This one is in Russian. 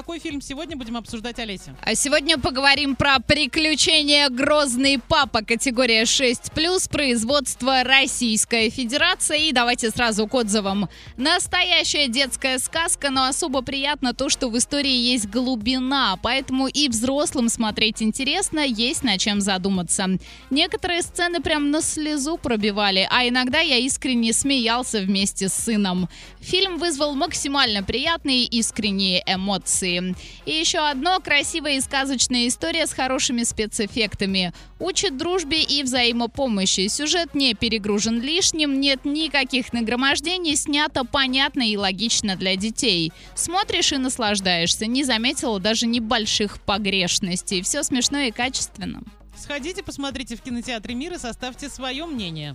какой фильм сегодня будем обсуждать, Олеся? А сегодня поговорим про приключения «Грозный папа» категория 6+, производство Российская Федерация. И давайте сразу к отзывам. Настоящая детская сказка, но особо приятно то, что в истории есть глубина, поэтому и взрослым смотреть интересно, есть над чем задуматься. Некоторые сцены прям на слезу пробивали, а иногда я искренне смеялся вместе с сыном. Фильм вызвал максимально приятные искренние эмоции. И еще одно красивая и сказочная история с хорошими спецэффектами. Учит дружбе и взаимопомощи. Сюжет не перегружен лишним, нет никаких нагромождений, снято понятно и логично для детей. Смотришь и наслаждаешься, не заметила даже небольших погрешностей. Все смешно и качественно. Сходите, посмотрите в кинотеатре «Мир» и составьте свое мнение.